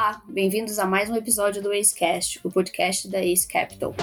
Olá, bem-vindos a mais um episódio do AceCast, o podcast da Ace Capital.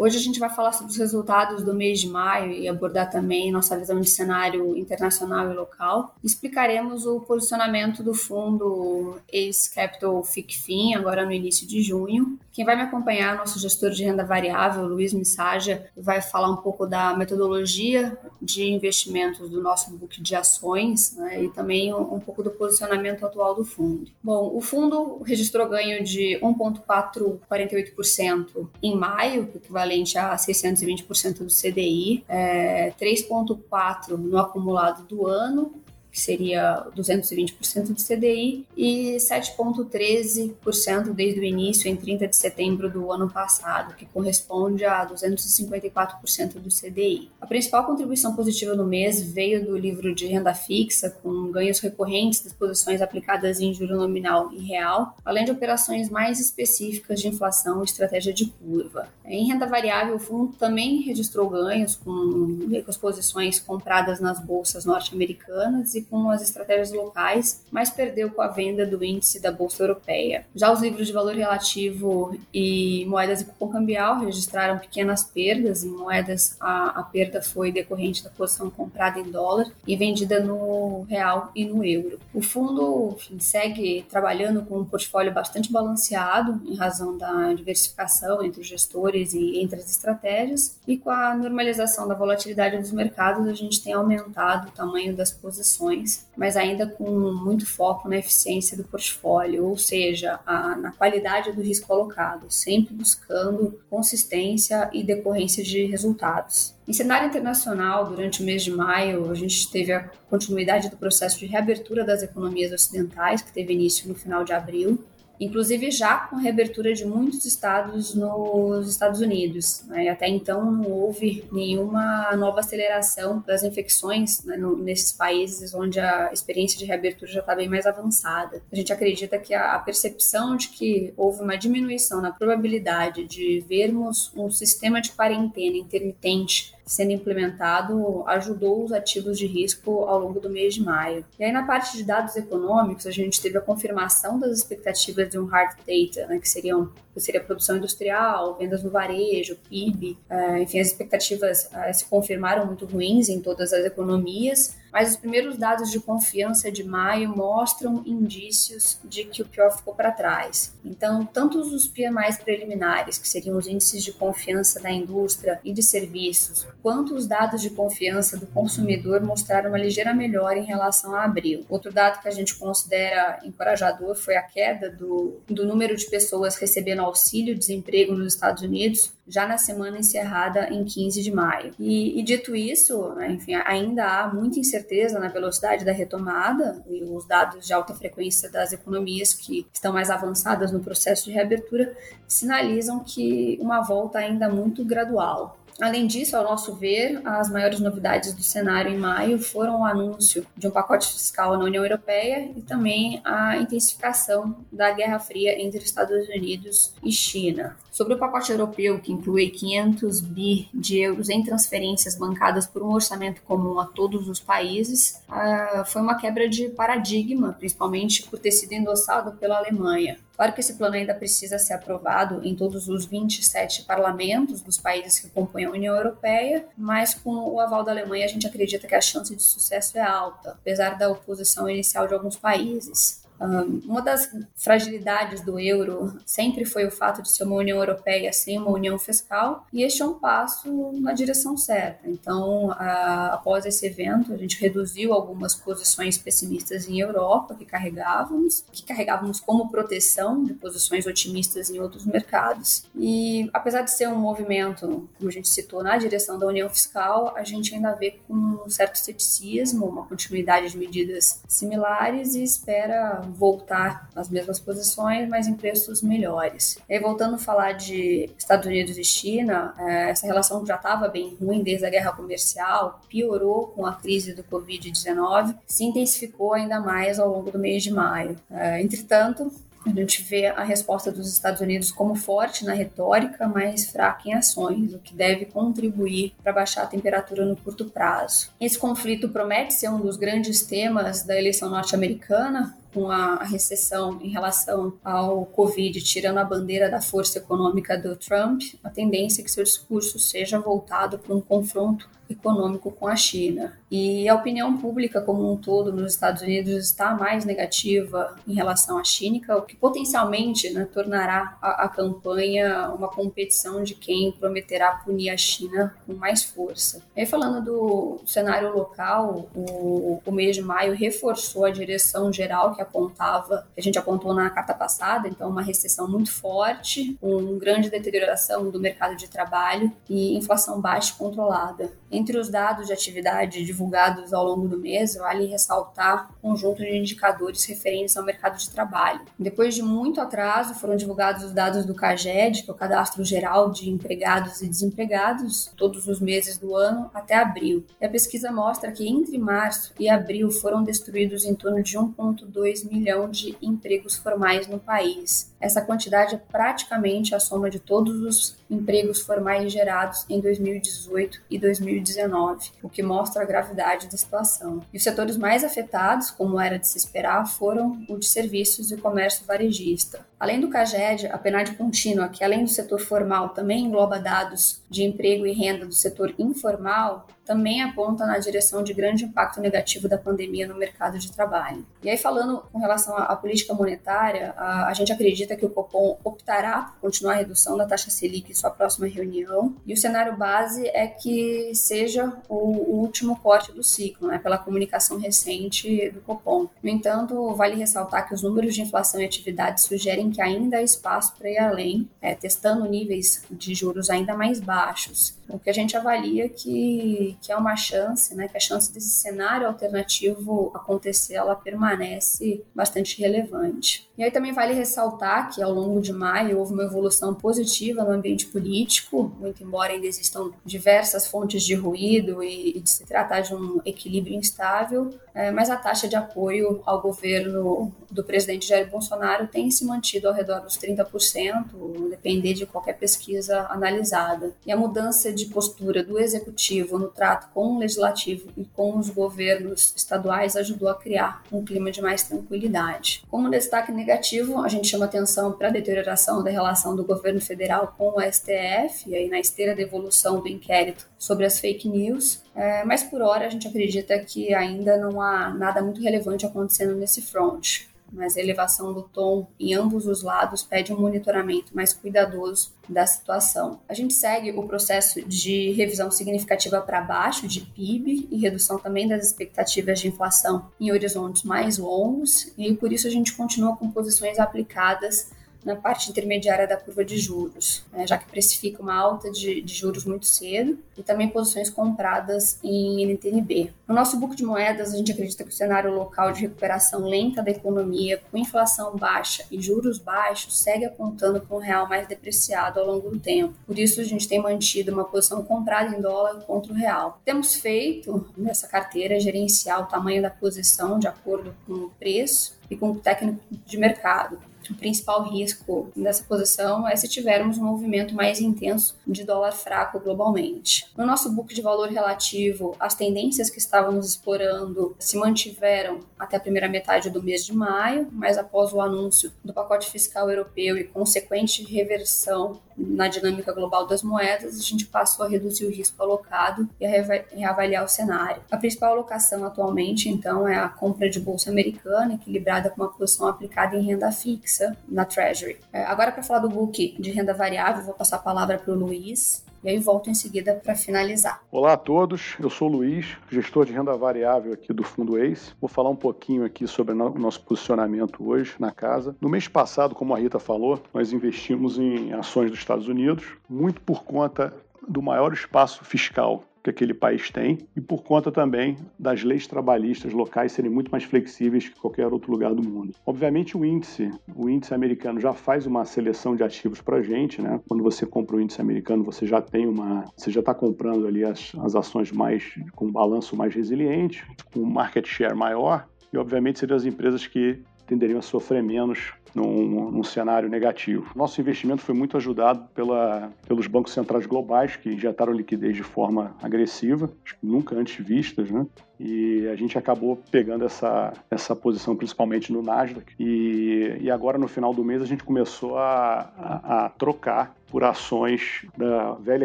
Hoje a gente vai falar sobre os resultados do mês de maio e abordar também nossa visão de cenário internacional e local. Explicaremos o posicionamento do fundo Ace Capital FICFIN, agora no início de junho. Quem vai me acompanhar é nosso gestor de renda variável, Luiz Missaja, vai falar um pouco da metodologia de investimentos do nosso book de ações né, e também um, pouco do posicionamento atual do fundo. Bom, o fundo registrou ganho de 1,448% em maio, que equivale equivalente a 620% do CDI, é, 3,4% no acumulado do ano que seria 220% do CDI, e 7,13% desde o início, em 30 de setembro do ano passado, que corresponde a 254% do CDI. A principal contribuição positiva no mês veio do livro de renda fixa, com ganhos recorrentes das posições aplicadas em juro nominal e real, além de operações mais específicas de inflação e estratégia de curva. Em renda variável, o fundo também registrou ganhos com, com as posições compradas nas bolsas norte-americanas e com as estratégias locais, mas perdeu com a venda do índice da Bolsa Europeia. Já os livros de valor relativo e moedas e cupom cambial registraram pequenas perdas. Em moedas, a, a perda foi decorrente da posição comprada em dólar e vendida no real e no euro. O fundo enfim, segue trabalhando com um portfólio bastante balanceado, em razão da diversificação entre os gestores e entre as estratégias, e com a normalização da volatilidade dos mercados, a gente tem aumentado o tamanho das posições mas ainda com muito foco na eficiência do portfólio, ou seja, a, na qualidade do risco colocado, sempre buscando consistência e decorrência de resultados. Em cenário internacional, durante o mês de maio, a gente teve a continuidade do processo de reabertura das economias ocidentais, que teve início no final de abril, inclusive já com a reabertura de muitos estados nos Estados Unidos. Né? Até então não houve nenhuma nova aceleração das infecções né, no, nesses países onde a experiência de reabertura já está bem mais avançada. A gente acredita que a, a percepção de que houve uma diminuição na probabilidade de vermos um sistema de quarentena intermitente sendo implementado ajudou os ativos de risco ao longo do mês de maio. E aí, na parte de dados econômicos, a gente teve a confirmação das expectativas de um hard data, né, que seriam que seria produção industrial, vendas no varejo, PIB, uh, enfim, as expectativas uh, se confirmaram muito ruins em todas as economias, mas os primeiros dados de confiança de maio mostram indícios de que o pior ficou para trás. Então, tanto os PMIs preliminares, que seriam os índices de confiança da indústria e de serviços, quanto os dados de confiança do consumidor mostraram uma ligeira melhora em relação a abril. Outro dado que a gente considera encorajador foi a queda do, do número de pessoas recebendo auxílio-desemprego nos Estados Unidos, já na semana encerrada em 15 de maio. E, e dito isso, né, enfim, ainda há muita incerteza na velocidade da retomada e os dados de alta frequência das economias que estão mais avançadas no processo de reabertura sinalizam que uma volta ainda muito gradual. Além disso, ao nosso ver, as maiores novidades do cenário em maio foram o anúncio de um pacote fiscal na União Europeia e também a intensificação da Guerra Fria entre Estados Unidos e China. Sobre o pacote europeu, que inclui 500 bi de euros em transferências bancadas por um orçamento comum a todos os países, uh, foi uma quebra de paradigma, principalmente por ter sido endossado pela Alemanha. Claro que esse plano ainda precisa ser aprovado em todos os 27 parlamentos dos países que compõem a União Europeia, mas com o aval da Alemanha a gente acredita que a chance de sucesso é alta, apesar da oposição inicial de alguns países uma das fragilidades do euro sempre foi o fato de ser uma União Europeia sem uma união fiscal, e este é um passo na direção certa. Então, após esse evento, a gente reduziu algumas posições pessimistas em Europa que carregávamos, que carregávamos como proteção de posições otimistas em outros mercados. E apesar de ser um movimento, como a gente citou, na direção da união fiscal, a gente ainda vê com um certo ceticismo, uma continuidade de medidas similares e espera voltar às mesmas posições, mas em preços melhores. E aí, voltando a falar de Estados Unidos e China, é, essa relação já estava bem ruim desde a guerra comercial, piorou com a crise do Covid-19, se intensificou ainda mais ao longo do mês de maio. É, entretanto, A gente vê a resposta dos Estados Unidos como forte na retórica, mas fraca em ações, o que deve contribuir para baixar a temperatura no curto prazo. Esse conflito promete ser um dos grandes temas da eleição norte-americana, com a recessão em relação ao Covid, tirando a bandeira da força econômica do Trump, a tendência é que seu discurso seja voltado para um confronto econômico com a China. E a opinião pública como um todo nos Estados Unidos está mais negativa em relação à China, o que potencialmente né, tornará a, a, campanha uma competição de quem prometerá punir a China com mais força. E aí, falando do cenário local, o, o mês de maio reforçou a direção geral que apontava, que a gente apontou na carta passada, então uma recessão muito forte, com grande deterioração do mercado de trabalho e inflação baixa e controlada. Entre os dados de atividade divulgados ao longo do mês, vale ressaltar um conjunto de indicadores referentes ao mercado de trabalho. Depois de muito atraso, foram divulgados os dados do CAGED, que é o Cadastro Geral de Empregados e Desempregados, todos os meses do ano até abril. E a pesquisa mostra que entre março e abril foram destruídos em torno de 1,2 milhão de empregos formais no país. Essa quantidade é praticamente a soma de todos os empregos formais gerados em 2018 e 2019, o que mostra a gravidade da situação. E os setores mais afetados, como era de se esperar, foram o de serviços e comércio varejista. Além do CAGED, a PNAD contínua, que além do setor formal também engloba dados de emprego e renda do setor informal, também aponta na direção de grande impacto negativo da pandemia no mercado de trabalho. E aí, falando com relação à política monetária, a, a gente acredita que o Copom optará por continuar a redução da taxa Selic em sua próxima reunião, e o cenário base é que seja o, último corte do ciclo, né, pela comunicação recente do Copom. No entanto, vale ressaltar que os números de inflação e atividade sugerem que ainda há espaço para ir além, é, testando níveis de juros ainda mais baixos o que a gente avalia que, que é uma chance, né, que a chance desse cenário alternativo acontecer, ela permanece bastante relevante. E aí também vale ressaltar que ao longo de maio houve uma evolução positiva no ambiente político, muito embora ainda existam diversas fontes de ruído e, e de se tratar de um equilíbrio instável, é, mas a taxa de apoio ao governo do presidente Jair Bolsonaro tem se mantido ao redor dos 30%, depender de qualquer pesquisa analisada. E a mudança de postura do executivo no trato com o legislativo e com os governos estaduais ajudou a criar um clima de mais tranquilidade. Como destaque negativo, a gente chama atenção para a deterioração da relação do governo federal com o STF, e aí na esteira da evolução do inquérito sobre as fake news, é, mas por hora a gente acredita que ainda não há nada muito relevante acontecendo nesse front mas a elevação do tom em ambos os lados pede um monitoramento mais cuidadoso da situação. A gente segue o processo de revisão significativa para baixo de PIB e redução também das expectativas de inflação em horizontes mais longos, e por isso a gente continua com posições aplicadas na parte intermediária da curva de juros, né, já que precifica uma alta de, de, juros muito cedo e também posições compradas em NTNB. No nosso book de moedas, a gente acredita que o cenário local de recuperação lenta da economia, com inflação baixa e juros baixos, segue apontando para um real mais depreciado ao longo do tempo. Por isso, a gente tem mantido uma posição comprada em dólar contra o real. Temos feito nessa carteira gerenciar o tamanho da posição de acordo com o preço e com o técnico de mercado o principal risco dessa posição é se tivermos um movimento mais intenso de dólar fraco globalmente. No nosso book de valor relativo, as tendências que estávamos explorando se mantiveram até a primeira metade do mês de maio, mas após o anúncio do pacote fiscal europeu e consequente reversão na dinâmica global das moedas, a gente passou a reduzir o risco alocado e a reavaliar o cenário. A principal alocação atualmente, então, é a compra de bolsa americana, equilibrada com uma posição aplicada em renda fixa na Treasury. É, agora, para falar do book de renda variável, vou passar a palavra para o Luiz. E aí volto em seguida para finalizar. Olá a todos, eu sou o Luiz, gestor de renda variável aqui do Fundo ACE. Vou falar um pouquinho aqui sobre o nosso posicionamento hoje na casa. No mês passado, como a Rita falou, nós investimos em ações dos Estados Unidos, muito por conta do maior espaço fiscal que aquele país tem e por conta também das leis trabalhistas locais serem muito mais flexíveis que qualquer outro lugar do mundo. Obviamente o índice, o índice americano já faz uma seleção de ativos para gente, né? Quando você compra o índice americano, você já tem uma, você já está comprando ali as, as ações mais com um balanço mais resiliente, com um market share maior e obviamente seriam as empresas que tenderiam a sofrer menos num, num, cenário negativo. Nosso investimento foi muito ajudado pela, pelos bancos centrais globais, que injetaram liquidez de forma agressiva, nunca antes vistas, né? E a gente acabou pegando essa, essa posição principalmente no Nasdaq. E, e agora, no final do mês, a gente começou a, a, a trocar por ações da velha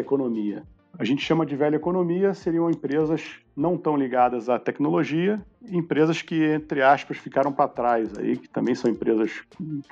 economia a gente chama de velha economia, seriam empresas não tão ligadas à tecnologia, empresas que, entre aspas, ficaram para trás aí, que também são empresas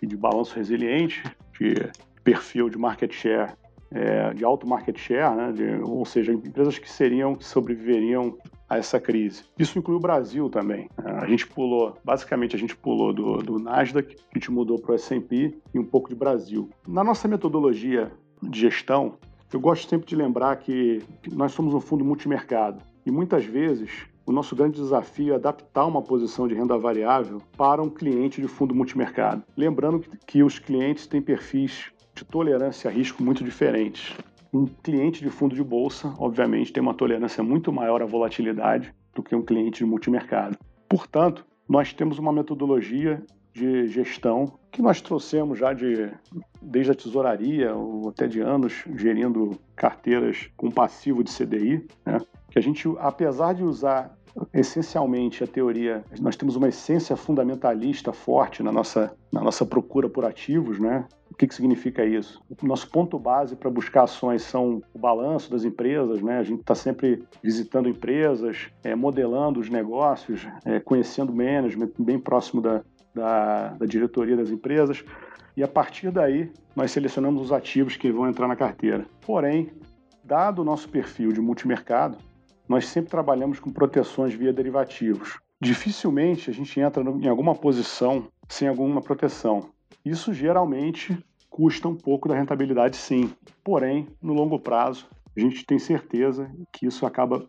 de balanço resiliente, de perfil de market share, é, de alto market share, né, de, ou seja, empresas que seriam, que sobreviveriam a essa crise. Isso inclui o Brasil também. A gente pulou, basicamente a gente pulou do, do Nasdaq, a gente mudou para o S&P e um pouco de Brasil. Na nossa metodologia de gestão, eu gosto sempre de lembrar que nós somos um fundo multimercado e muitas vezes o nosso grande desafio é adaptar uma posição de renda variável para um cliente de fundo multimercado. Lembrando que os clientes têm perfis de tolerância a risco muito diferentes. Um cliente de fundo de bolsa, obviamente, tem uma tolerância muito maior à volatilidade do que um cliente de multimercado. Portanto, nós temos uma metodologia de gestão que nós trouxemos já de desde a tesouraria ou até de anos gerindo carteiras com passivo de CDI, né? que a gente, apesar de usar essencialmente a teoria, nós temos uma essência fundamentalista forte na nossa, na nossa procura por ativos, né? O que, que significa isso? O nosso ponto base para buscar ações são o balanço das empresas, né? A gente está sempre visitando empresas, é, modelando os negócios, é, conhecendo o management, bem próximo da, da, da diretoria das empresas, e a partir daí nós selecionamos os ativos que vão entrar na carteira. Porém, dado o nosso perfil de multimercado, nós sempre trabalhamos com proteções via derivativos. Dificilmente a gente entra em alguma posição sem alguma proteção. Isso geralmente custa um pouco da rentabilidade, sim. Porém, no longo prazo, a gente tem certeza que isso acaba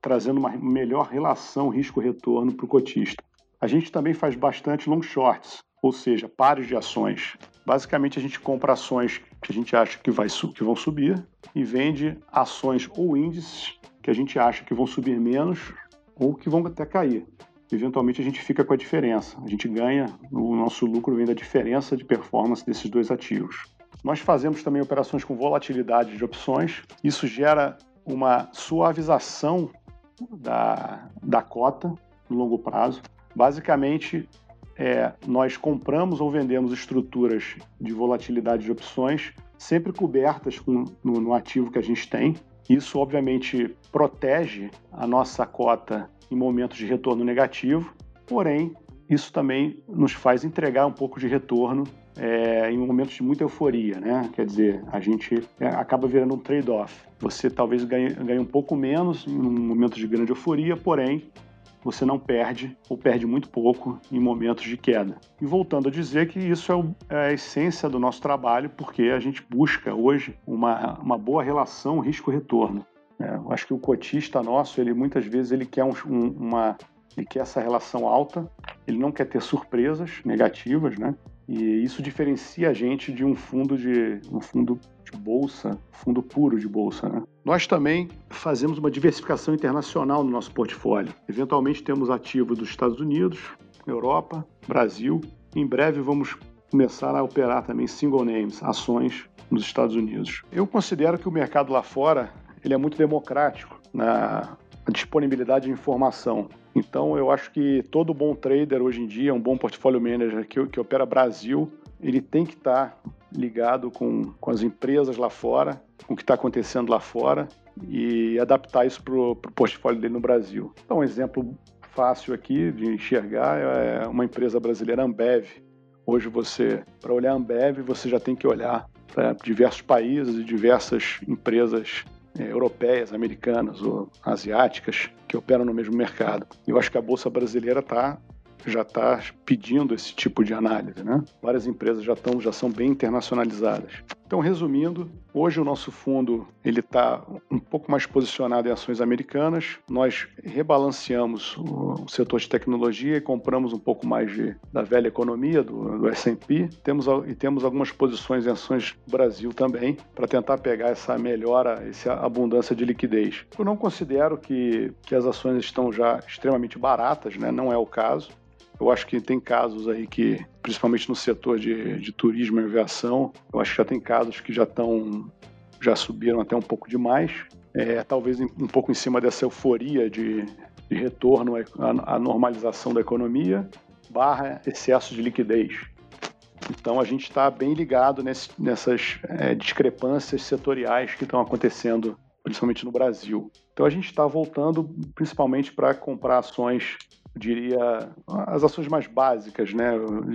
trazendo uma melhor relação risco-retorno para o cotista. A gente também faz bastante long shorts, ou seja, pares de ações. Basicamente, a gente compra ações que a gente acha que, vai, que vão subir e vende ações ou índices que a gente acha que vão subir menos ou que vão até cair. Eventualmente, a gente fica com a diferença. A gente ganha, o nosso lucro vem da diferença de performance desses dois ativos. Nós fazemos também operações com volatilidade de opções. Isso gera uma suavização da, da cota no longo prazo. Basicamente, é, nós compramos ou vendemos estruturas de volatilidade de opções, sempre cobertas com, no, no ativo que a gente tem. Isso, obviamente, protege a nossa cota em momentos de retorno negativo, porém, isso também nos faz entregar um pouco de retorno é, em momentos de muita euforia, né? Quer dizer, a gente é, acaba virando um trade-off. Você talvez ganhe, ganhe um pouco menos em um momento de grande euforia, porém, você não perde ou perde muito pouco em momentos de queda. E voltando a dizer que isso é, é a essência do nosso trabalho, porque a gente busca hoje uma, uma boa relação risco-retorno. É, eu acho que o cotista nosso, ele muitas vezes ele quer um, um, uma ele quer essa relação alta, ele não quer ter surpresas negativas, né? E isso diferencia a gente de um fundo de um fundo de bolsa, fundo puro de bolsa. Né? Nós também fazemos uma diversificação internacional no nosso portfólio. Eventualmente temos ativos dos Estados Unidos, Europa, Brasil. Em breve vamos começar a operar também single names, ações nos Estados Unidos. Eu considero que o mercado lá fora ele é muito democrático na disponibilidade de informação. Então eu acho que todo bom trader hoje em dia, um bom portfólio manager que, que opera Brasil, ele tem que estar ligado com, com as empresas lá fora, com o que está acontecendo lá fora e adaptar isso para o portfólio dele no Brasil. Então, um exemplo fácil aqui de enxergar é uma empresa brasileira, Ambev. Hoje você, para olhar Ambev, você já tem que olhar para diversos países e diversas empresas é, europeias, americanas ou asiáticas que operam no mesmo mercado. Eu acho que a bolsa brasileira está já está pedindo esse tipo de análise, né? Várias empresas já estão, já são bem internacionalizadas. Então, resumindo, hoje o nosso fundo ele está um pouco mais posicionado em ações americanas. Nós rebalanceamos o setor de tecnologia e compramos um pouco mais de, da velha economia do, do S&P. Temos e temos algumas posições em ações Brasil também para tentar pegar essa melhora, essa abundância de liquidez. Eu não considero que, que as ações estão já extremamente baratas, né? Não é o caso Eu acho que tem casos aí que, principalmente no setor de, de turismo e aviação, eu acho que já tem casos que já estão, já subiram até um pouco demais. É, talvez um pouco em cima dessa euforia de, de retorno à, normalização da economia, barra excesso de liquidez. Então a gente está bem ligado nesse, nessas é, discrepâncias setoriais que estão acontecendo, principalmente no Brasil. Então a gente está voltando principalmente para comprar ações diria, as ações mais básicas, né?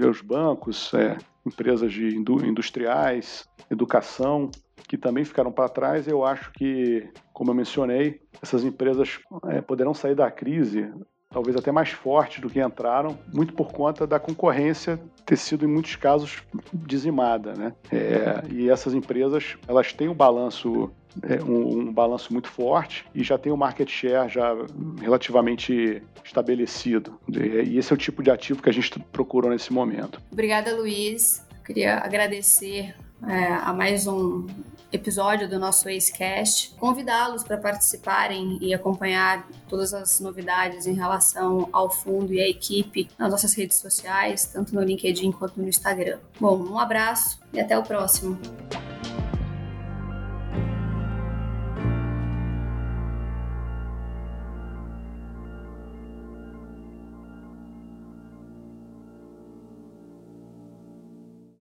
Os bancos, é, empresas de industriais, educação, que também ficaram para trás. Eu acho que, como eu mencionei, essas empresas é, poderão sair da crise talvez até mais fortes do que entraram, muito por conta da concorrência ter sido, em muitos casos, dizimada. Né? É, e essas empresas elas têm um balanço é, um, um, balanço muito forte e já tem um market share já relativamente estabelecido. E esse é o tipo de ativo que a gente procurou nesse momento. Obrigada, Luiz. Queria agradecer é, a mais um episódio do nosso Acecast, convidá-los para participarem e acompanhar todas as novidades em relação ao fundo e à equipe nas nossas redes sociais, tanto no LinkedIn quanto no Instagram. Bom, um abraço e até o próximo.